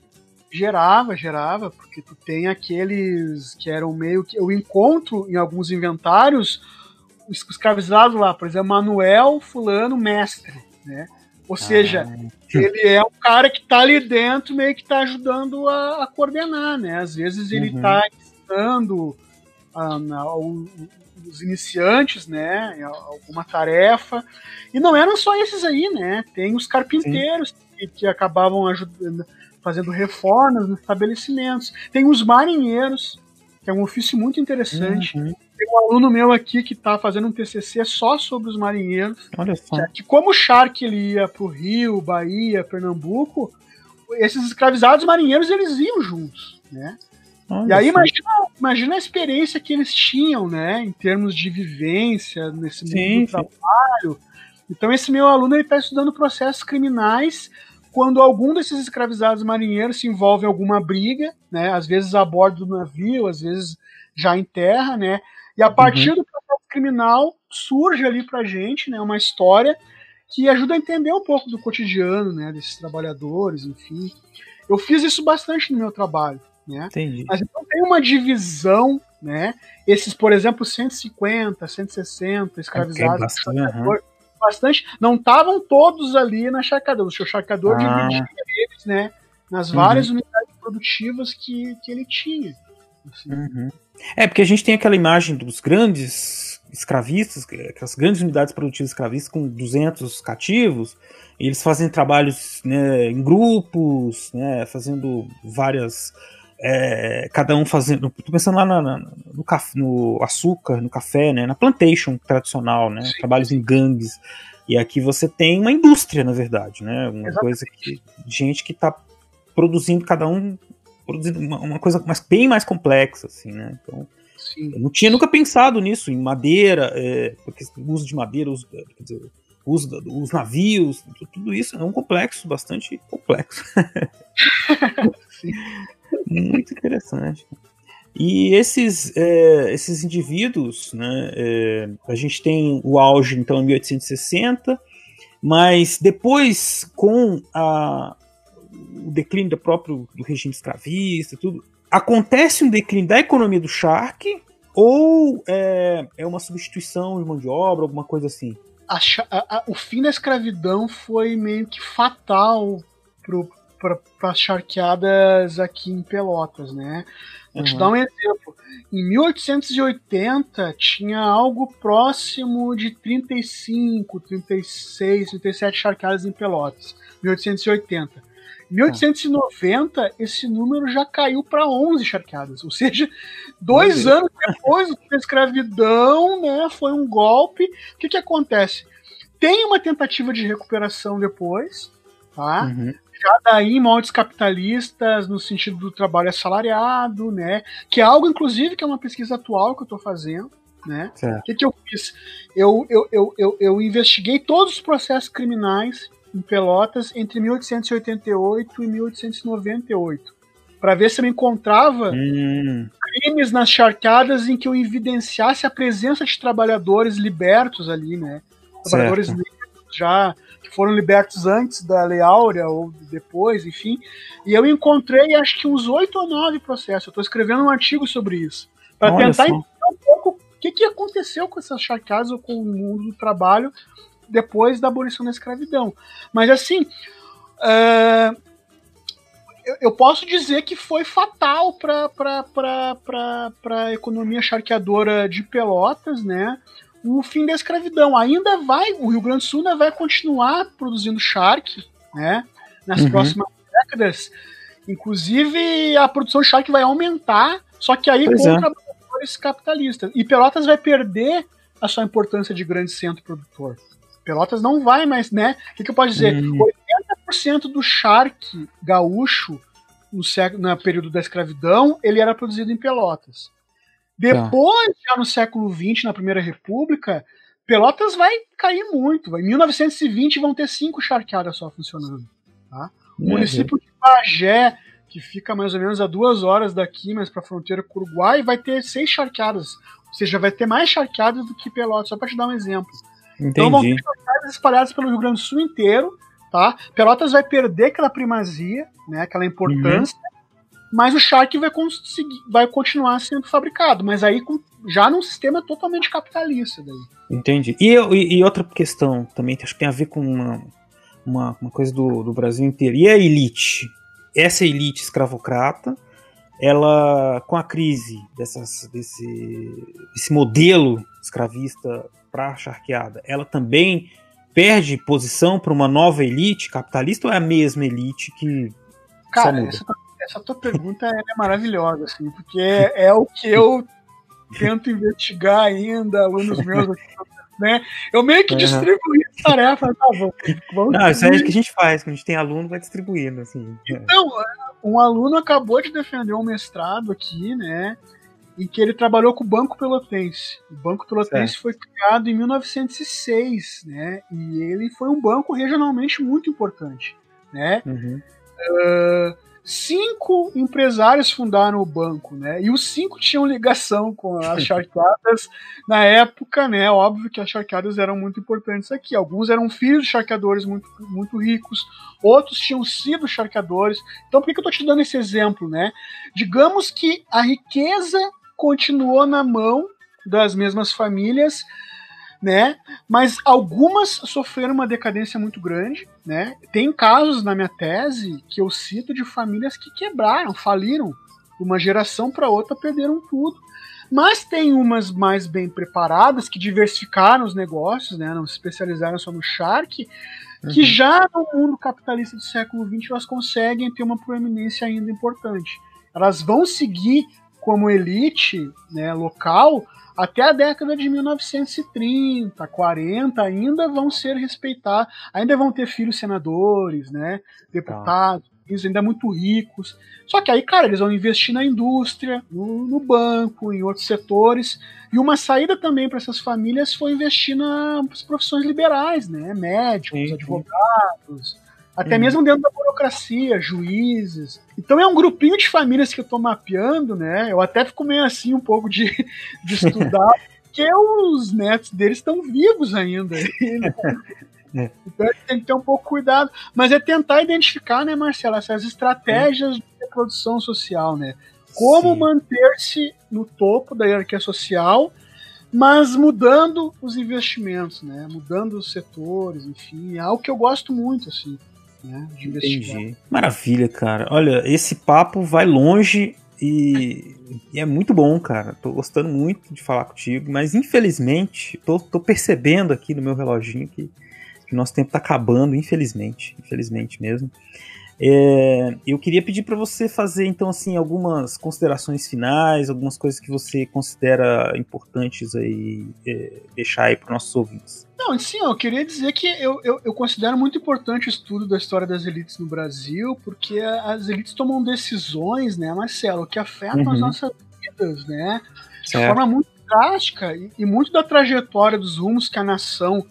Gerava, gerava, porque tu tem aqueles que eram meio que. Eu encontro em alguns inventários os escravizados lá, por exemplo, Manuel Fulano Mestre, né? Ou seja, ah. ele é um cara que está ali dentro, meio que está ajudando a, a, coordenar, né? Às vezes ele está uhum. ensinando um, os iniciantes, né? Alguma tarefa. E não eram só esses aí, né? Tem os carpinteiros que, que, acabavam ajudando, fazendo reformas nos estabelecimentos. Tem os marinheiros, é um ofício muito interessante. Uhum. Tem um aluno meu aqui que está fazendo um TCC só sobre os marinheiros. Olha só. Que como o Shark ele ia para o Rio, Bahia, Pernambuco, esses escravizados marinheiros eles iam juntos, né? Olha e aí imagina, imagina, a experiência que eles tinham, né, em termos de vivência nesse mundo sim, do trabalho. Então esse meu aluno ele está estudando processos criminais quando algum desses escravizados marinheiros se envolve em alguma briga, né, às vezes a bordo do navio, às vezes já em terra, né, e a partir uhum. do processo criminal surge ali pra gente, né, uma história que ajuda a entender um pouco do cotidiano, né, desses trabalhadores, enfim. Eu fiz isso bastante no meu trabalho, né? Entendi. Mas então tem uma divisão, né? Esses, por exemplo, 150, 160 escravizados, é bastante, bastante, não estavam todos ali na charcadora. O seu charcador ah. dividia eles, né, nas várias uhum. unidades produtivas que, que ele tinha. Assim. Uhum. É, porque a gente tem aquela imagem dos grandes escravistas, aquelas grandes unidades produtivas escravistas com 200 cativos, e eles fazem trabalhos né, em grupos, né, fazendo várias. É, cada um fazendo. Tô pensando lá na, na, no, no, açúcar, no café, né, na plantation tradicional, né, trabalhos em gangues. E aqui você tem uma indústria, na verdade, né, uma Exatamente. coisa que. gente que está produzindo cada um produzindo uma, uma, coisa mais, bem mais complexa, assim, né? Então, Sim. eu não tinha nunca pensado nisso, em madeira, é, porque o uso de madeira, uso, quer dizer, uso os navios, tudo isso é um complexo, bastante complexo. [LAUGHS] Muito interessante. E esses, é, esses indivíduos, né, é, a gente tem o auge então em 1860, mas depois com a, o declínio do próprio do regime escravista, tudo. Acontece um declínio da economia do Shark ou é, é uma substituição de mão de obra, alguma coisa assim? A, a, o fim da escravidão foi meio que fatal para as charqueadas aqui em Pelotas, né? Vou uhum. te dar um exemplo. Em 1880 tinha algo próximo de 35, 36, 37 charqueadas em Pelotas. 1880. 1890, esse número já caiu para 11 charqueadas. Ou seja, dois anos depois da escravidão, né, foi um golpe. O que, que acontece? Tem uma tentativa de recuperação depois, tá? Uhum. Já daí em moldes capitalistas, no sentido do trabalho assalariado, né? Que é algo, inclusive, que é uma pesquisa atual que eu estou fazendo. Né? O que, que eu fiz? Eu, eu, eu, eu, eu investiguei todos os processos criminais em Pelotas entre 1888 e 1898 para ver se eu encontrava hum. crimes nas charqueadas em que eu evidenciasse a presença de trabalhadores libertos ali, né? Trabalhadores já que foram libertos antes da Lei Áurea ou depois, enfim. E eu encontrei acho que uns oito ou nove processos. Eu estou escrevendo um artigo sobre isso para tentar entender um pouco o que, que aconteceu com essas charqueadas ou com o mundo do trabalho depois da abolição da escravidão. Mas assim, uh, eu, posso dizer que foi fatal para a economia charqueadora de Pelotas, né? O fim da escravidão. Ainda vai, o Rio Grande do Sul ainda vai continuar produzindo charque, né? Nas uhum. próximas décadas. Inclusive, a produção de charque vai aumentar, só que aí pois com é. trabalhadores capitalistas. E Pelotas vai perder a sua importância de grande centro produtor. Pelotas não vai mais, né? O que, que eu posso dizer? Hum. 80% do charque gaúcho no, século, no período da escravidão, ele era produzido em Pelotas. Depois, já no século XX, na Primeira República, Pelotas vai cair muito. Em 1920 vão ter cinco charqueadas só funcionando. Tá? O é, município de Pagé, que fica mais ou menos a duas horas daqui, mas para a fronteira com o Uruguai, vai ter seis charqueadas. Ou seja, vai ter mais charqueadas do que Pelotas, só para te dar um exemplo. Entendi. Então vão ter espalhadas pelo Rio Grande do Sul inteiro, tá? Pelotas vai perder aquela primazia, né, aquela importância, uhum. mas o Shark vai conseguir, vai continuar sendo fabricado, mas aí com, já num sistema totalmente capitalista daí. Entendi. E, e, e, outra questão também, acho que tem a ver com uma, uma, uma coisa do, do Brasil inteiro. E a elite? Essa elite escravocrata, ela, com a crise dessas, desse, desse modelo escravista para a charqueada, ela também perde posição para uma nova elite capitalista ou é a mesma elite que. Cara, essa, essa, tua pergunta é maravilhosa, assim, porque é, é o que eu tento investigar ainda, alunos meus aqui, [LAUGHS] né? Eu meio que distribuí as tarefas, tá, vamos, vamos Não, isso é o que a gente faz, quando a gente tem aluno, vai distribuindo, assim. Então, um aluno acabou de defender um mestrado aqui, né? Em que ele trabalhou com o Banco Pelotense. O Banco Pelotense certo. foi criado em 1906, né? E ele foi um banco regionalmente muito importante, né? Uhum. Uh, cinco empresários fundaram o banco, né? E os cinco tinham ligação com as [LAUGHS] charqueadas na época, né? Óbvio que as charqueadas eram muito importantes aqui. Alguns eram filhos de charqueadores muito, muito ricos, outros tinham sido charqueadores. Então, por que, que eu estou te dando esse exemplo, né? Digamos que a riqueza continuou na mão das mesmas famílias, né? Mas algumas sofreram uma decadência muito grande, né? Tem casos na minha tese que eu cito de famílias que quebraram, faliram, uma geração para outra perderam tudo. Mas tem umas mais bem preparadas que diversificaram os negócios, né? Não se especializaram só no Shark, que uhum. já no mundo capitalista do século XX elas conseguem ter uma proeminência ainda importante. Elas vão seguir como elite né, local até a década de 1930, 40 ainda vão ser respeitados, ainda vão ter filhos senadores, né, deputados, eles ainda muito ricos. Só que aí, cara, eles vão investir na indústria, no, no banco, em outros setores. E uma saída também para essas famílias foi investir nas profissões liberais, né, médicos, sim, advogados. Até uhum. mesmo dentro da burocracia, juízes. Então é um grupinho de famílias que eu estou mapeando, né? Eu até fico meio assim um pouco de, de estudar, [LAUGHS] porque os netos deles estão vivos ainda. [LAUGHS] Né? É. Então tem que ter um pouco cuidado. Mas é tentar identificar, né, Marcelo, essas estratégias de reprodução social, né? Como manter-se no topo da hierarquia social, mas mudando os investimentos, né? Mudando os setores, enfim, é algo que eu gosto muito, assim né, Entendi. Maravilha, cara. Olha, esse papo vai longe e, e, é muito bom, cara. Tô gostando muito de falar contigo, mas infelizmente, tô, tô percebendo aqui no meu reloginho que, que nosso tempo tá acabando, infelizmente. Infelizmente mesmo. É, eu queria pedir para você fazer então assim algumas considerações finais, algumas coisas que você considera importantes aí é, deixar aí para nossos ouvintes. Não, sim, eu queria dizer que eu, eu, eu, considero muito importante o estudo da história das elites no Brasil, porque as elites tomam decisões, né, Marcelo, que afetam uhum. as nossas vidas, né, de forma muito drástica e, e muito da trajetória dos rumos que a nação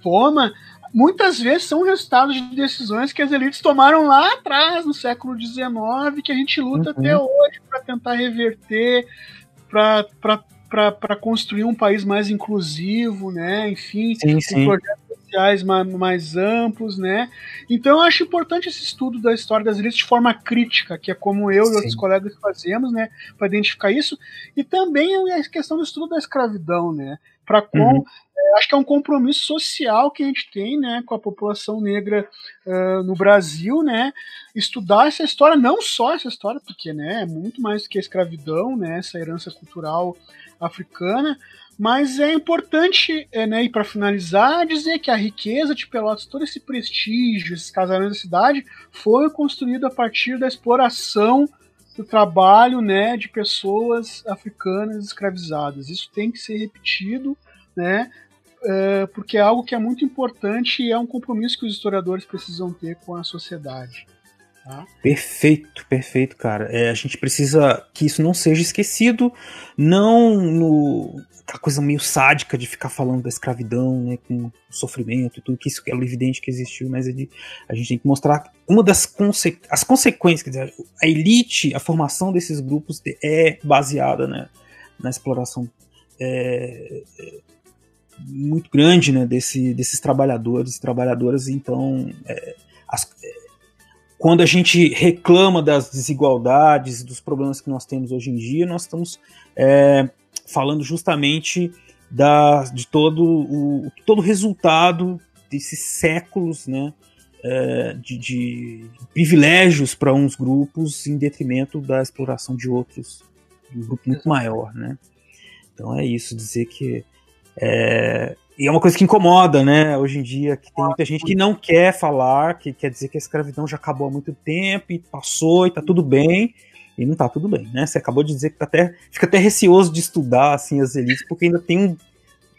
toma muitas vezes são resultados de decisões que as elites tomaram lá atrás, no século XIX, que a gente luta uhum. até hoje para tentar reverter, para construir um país mais inclusivo, né? Enfim, sim, sim. projetos sociais mais, mais, amplos, né? Então eu acho importante esse estudo da história das elites de forma crítica, que é como eu sim. e outros colegas fazemos, né? Para identificar isso. E também a questão do estudo da escravidão, né? Para com uhum acho que é um compromisso social que a gente tem, né, com a população negra uh, no Brasil, né, estudar essa história, não só essa história, porque, né, é muito mais do que a escravidão, né, essa herança cultural africana, mas é importante, é, né, e para finalizar, dizer que a riqueza de Pelotas, todo esse prestígio, esses casarões da cidade, foi construído a partir da exploração do trabalho, né, de pessoas africanas escravizadas. Isso tem que ser repetido, né, é, porque é algo que é muito importante e é um compromisso que os historiadores precisam ter com a sociedade. Perfeito, perfeito, cara. É, a gente precisa que isso não seja esquecido, não no coisa meio sádica de ficar falando da escravidão, né, com sofrimento e tudo, que isso é evidente que existiu, mas é de, a gente tem que mostrar uma das conse as consequências, quer dizer, a elite, a formação desses grupos é baseada né, na exploração é, muito grande né, desse, desses trabalhadores e trabalhadoras. Então, é, as, é, quando a gente reclama das desigualdades, dos problemas que nós temos hoje em dia, nós estamos é, falando justamente da, de todo o todo resultado desses séculos né, é, de, de, privilégios para uns grupos em detrimento da exploração de outros, de um grupo muito maior. Né? Então é isso, dizer que é, e é uma coisa que incomoda, né? Hoje em dia, que tem muita gente que não quer falar, que quer dizer que a escravidão já acabou há muito tempo e passou e tá tudo bem. E não tá tudo bem, né? Você acabou de dizer que tá até, fica até receoso de estudar assim as elites, porque ainda tem um,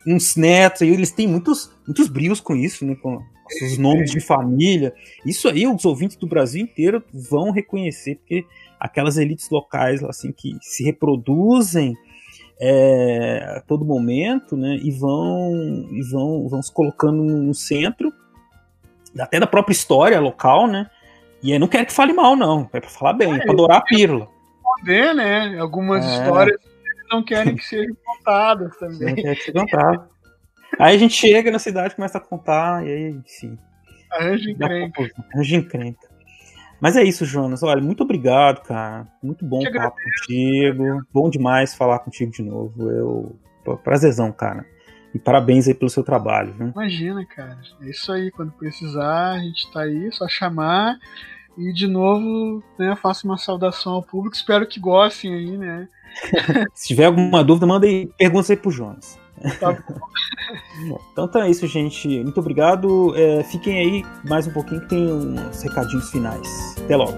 uns netos, e eles têm muitos, muitos brios com isso, né? Com, com os nomes de família. Isso aí, os ouvintes do Brasil inteiro vão reconhecer, porque aquelas elites locais assim que se reproduzem é, a todo momento, né? E vão e vão vão se colocando no centro até da própria história local, né? E aí não quero que fale mal, não. É para falar bem, é, para adorar a pílula. Poder, né? Algumas é. histórias não querem que sejam contadas também. Não quer que sejam contadas. Aí a gente chega na cidade, começa a contar, e aí, enfim. Arranja encrenca. Arranja encrenca. Mas é isso, Jonas. Olha, muito obrigado, cara. Muito bom falar agradeço. contigo. Bom demais falar contigo de novo. Eu. Prazerzão, cara. E parabéns aí pelo seu trabalho. Viu? Imagina, cara. É isso aí. Quando precisar, a gente tá aí, só chamar. E de novo, né, faço uma saudação ao público. Espero que gostem aí, né? [LAUGHS] Se tiver alguma dúvida, manda aí perguntas aí pro Jonas. Tá então tá é isso, gente. Muito obrigado. É, fiquem aí mais um pouquinho que tem uns recadinhos finais. Até logo.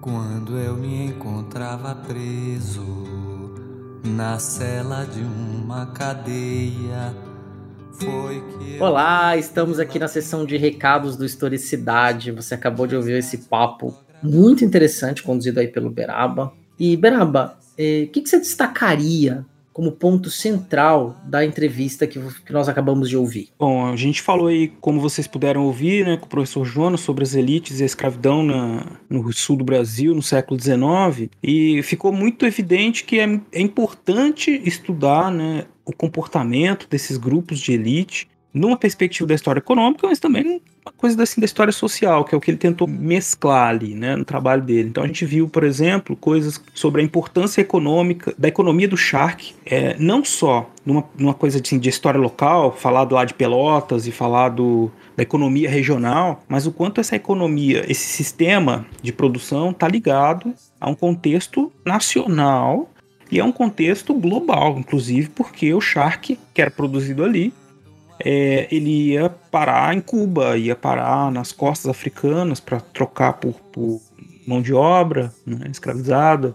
Quando eu me encontrava preso na cela de uma cadeia. Foi que Olá, estamos aqui na sessão de recados do Historicidade. Você acabou de ouvir esse papo muito interessante, conduzido aí pelo Beraba. E, Beraba, o eh, que, que, você destacaria como ponto central da entrevista que, que, nós acabamos de ouvir? Bom, a gente falou aí, como vocês puderam ouvir, né, com o professor Jonas, sobre as elites e a escravidão na, no sul do Brasil, no século XIX, e ficou muito evidente que é, é importante estudar né, o comportamento desses grupos de elite numa perspectiva da história econômica, mas também uma coisa assim da história social, que é o que ele tentou mesclar ali, né, no trabalho dele. Então a gente viu, por exemplo, coisas sobre a importância econômica da economia do Shark, é, não só numa, numa coisa assim, de história local, falar lá de Pelotas e falar do, da economia regional, mas o quanto essa economia, esse sistema de produção está ligado a um contexto nacional e é um contexto global, inclusive porque o Shark, que era produzido ali, é, ele ia parar em Cuba, ia parar nas costas africanas para trocar por, por, mão de obra né, escravizada.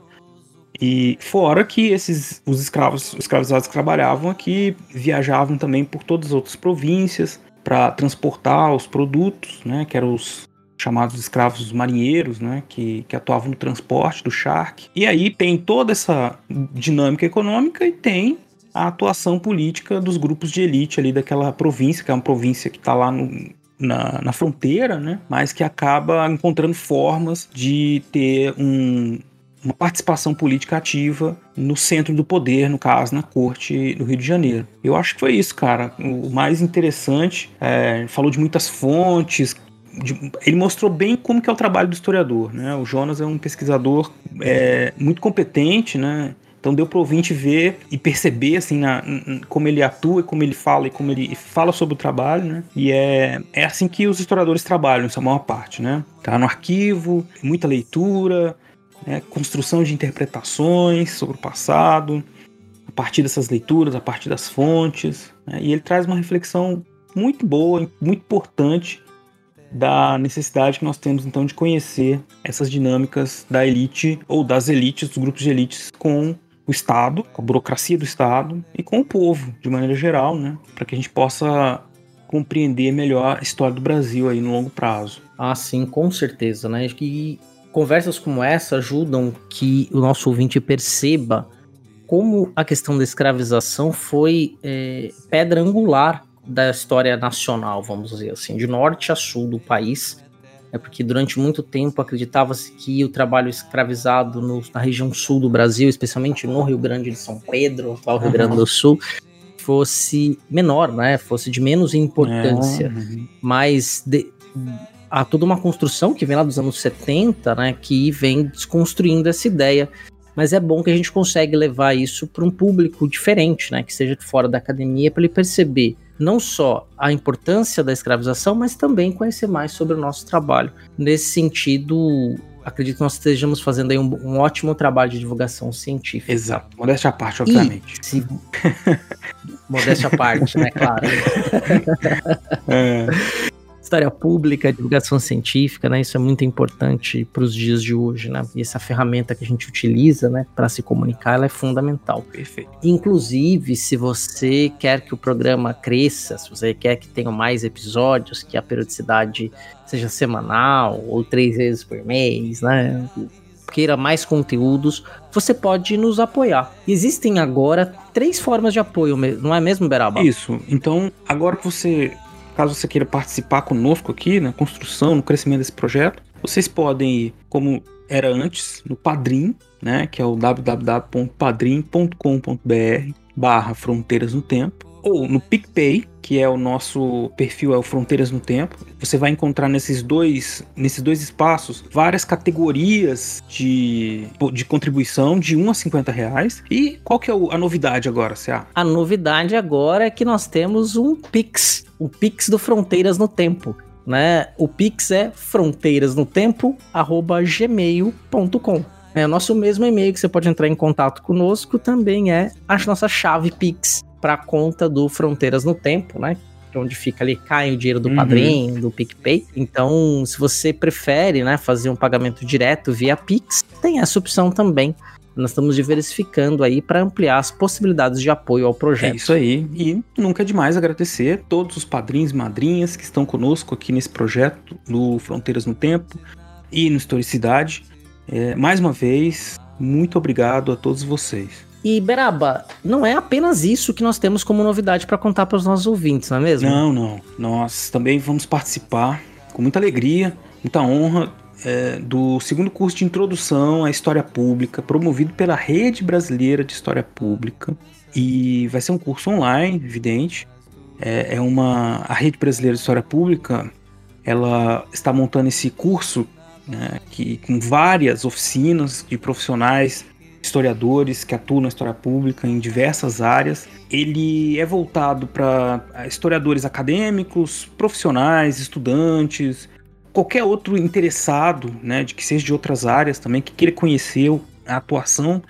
E fora que esses os escravos escravizados que trabalhavam aqui viajavam também por todas as outras províncias para transportar os produtos, né, que eram os chamados escravos marinheiros, né, que, que atuavam no transporte do charque. E aí tem toda essa dinâmica econômica e tem a atuação política dos grupos de elite ali daquela província, que é uma província que está lá no, na, na, fronteira, né? Mas que acaba encontrando formas de ter um, uma participação política ativa no centro do poder, no caso, na corte do Rio de Janeiro. Eu acho que foi isso, cara. O mais interessante, é, falou de muitas fontes, ele mostrou bem como que é o trabalho do historiador, né? O Jonas é um pesquisador é, muito competente, né? Então deu para o ouvinte ver e perceber assim na, como ele atua, como ele fala e como ele fala sobre o trabalho, né? E é, é assim que os historiadores trabalham, essa maior parte, né? Tá no arquivo, muita leitura, né? construção de interpretações sobre o passado, a partir dessas leituras, a partir das fontes, né? e ele traz uma reflexão muito boa, muito importante da necessidade que nós temos então de conhecer essas dinâmicas da elite ou das elites, dos grupos de elites com o Estado, com a burocracia do Estado e com o povo, de maneira geral, né? Para que a gente possa compreender melhor a história do Brasil aí no longo prazo. Ah, sim, com certeza, né? E conversas como essa ajudam que o nosso ouvinte perceba como a questão da escravização foi é, pedra angular da história nacional, vamos dizer assim, de norte a sul do país é porque durante muito tempo acreditava-se que o trabalho escravizado no, na região sul do Brasil, especialmente no Rio Grande de São Pedro, atual Rio Grande do Sul, fosse menor, né? Fosse de menos importância. Uhum. Mas de, há toda uma construção que vem lá dos anos 70, né? Que vem desconstruindo essa ideia. Mas é bom que a gente consegue levar isso para um público diferente, né? Que seja fora da academia, para ele perceber não só a importância da escravização, mas também conhecer mais sobre o nosso trabalho. Nesse sentido, acredito que nós estejamos fazendo aí um, um ótimo trabalho de divulgação científica. Exato, modéstia à parte, obviamente. E, se... [LAUGHS] modéstia à parte, né, claro. [LAUGHS] é história pública, divulgação científica, né? Isso é muito importante para os dias de hoje, né? E essa ferramenta que a gente utiliza, né, para se comunicar, ela é fundamental. Perfeito. Inclusive, se você quer que o programa cresça, se você quer que tenha mais episódios, que a periodicidade seja semanal ou três vezes por mês, né? queira mais conteúdos, você pode nos apoiar. Existem agora três formas de apoio, não é mesmo, Beraba? Isso. Então, agora que você Caso você queira participar conosco aqui na construção, no crescimento desse projeto, vocês podem ir, como era antes, no Padrim, né, que é o www.padrim.com.br barra Fronteiras no Tempo ou no PicPay, que é o nosso perfil, é o Fronteiras no Tempo. Você vai encontrar nesses dois, nesses dois espaços várias categorias de, de contribuição de 1 a 50 reais. E qual que é a novidade agora, Cia? A novidade agora é que nós temos um Pix, o Pix do Fronteiras no Tempo. Né? O Pix é fronteiras-no-tempo@gmail.com. É o nosso mesmo e-mail que você pode entrar em contato conosco, também é a nossa chave Pix para a conta do Fronteiras no Tempo, né? É onde fica ali, cai o dinheiro do uhum. padrinho, do PicPay. Então, se você prefere, né, fazer um pagamento direto via Pix, tem essa opção também. Nós estamos diversificando aí para ampliar as possibilidades de apoio ao projeto. É isso aí. E nunca é demais agradecer todos os padrinhos e madrinhas que estão conosco aqui nesse projeto do Fronteiras no Tempo e no Historicidade. É, mais uma vez, muito obrigado a todos vocês. E Beraba, não é apenas isso que nós temos como novidade para contar para os nossos ouvintes, não é mesmo? Não, não. Nós também vamos participar com muita alegria, muita honra é, do segundo curso de introdução à história pública, promovido pela Rede Brasileira de História Pública. E vai ser um curso online, evidente. É, é uma a Rede Brasileira de História Pública, ela está montando esse curso né, que com várias oficinas de profissionais historiadores que atuam na história pública em diversas áreas. Ele é voltado para historiadores acadêmicos, profissionais, estudantes, qualquer outro interessado, né, de que seja de outras áreas também, que queira conhecer a atuação,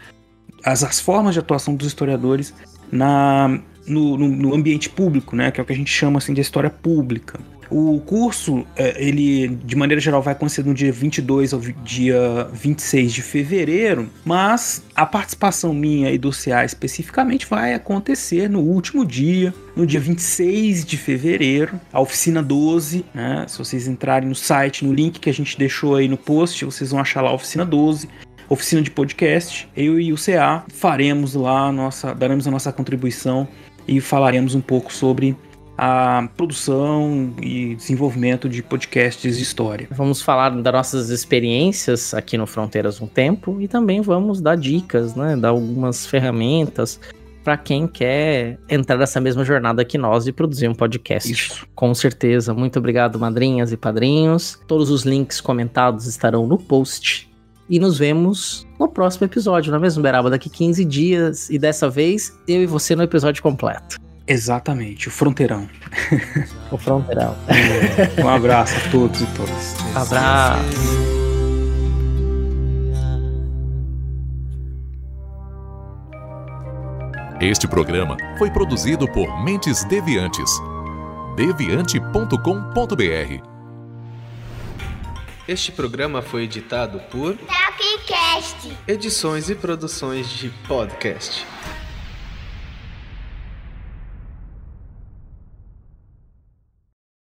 as, as formas de atuação dos historiadores na no, no, no, ambiente público, né? Que é o que a gente chama assim de história pública. O curso, é, ele de maneira geral vai acontecer no dia 22 ao dia 26 de fevereiro, mas a participação minha e do CA especificamente vai acontecer no último dia, no dia 26 de fevereiro, a oficina 12, né? Se vocês entrarem no site, no link que a gente deixou aí no post, vocês vão achar lá a oficina 12 oficina de podcast. Eu e o CA faremos lá nossa, daremos a nossa contribuição e falaremos um pouco sobre a produção e desenvolvimento de podcasts de história. Vamos falar das nossas experiências aqui no Fronteiras um Tempo e também vamos dar dicas, né, dar algumas ferramentas para quem quer entrar nessa mesma jornada que nós e produzir um podcast. Isso. Com certeza. Muito obrigado, madrinhas e padrinhos. Todos os links comentados estarão no post. E nos vemos no próximo episódio, não é mesmo, Beraba? Daqui 15 dias. E dessa vez, eu e você no episódio completo. Exatamente, o fronteirão. o fronteirão. um abraço a todos e todas. Abraço. Este programa foi produzido por Mentes Deviantes. deviante.com.br. Este programa foi editado por Tapcast. Edições e produções de podcast.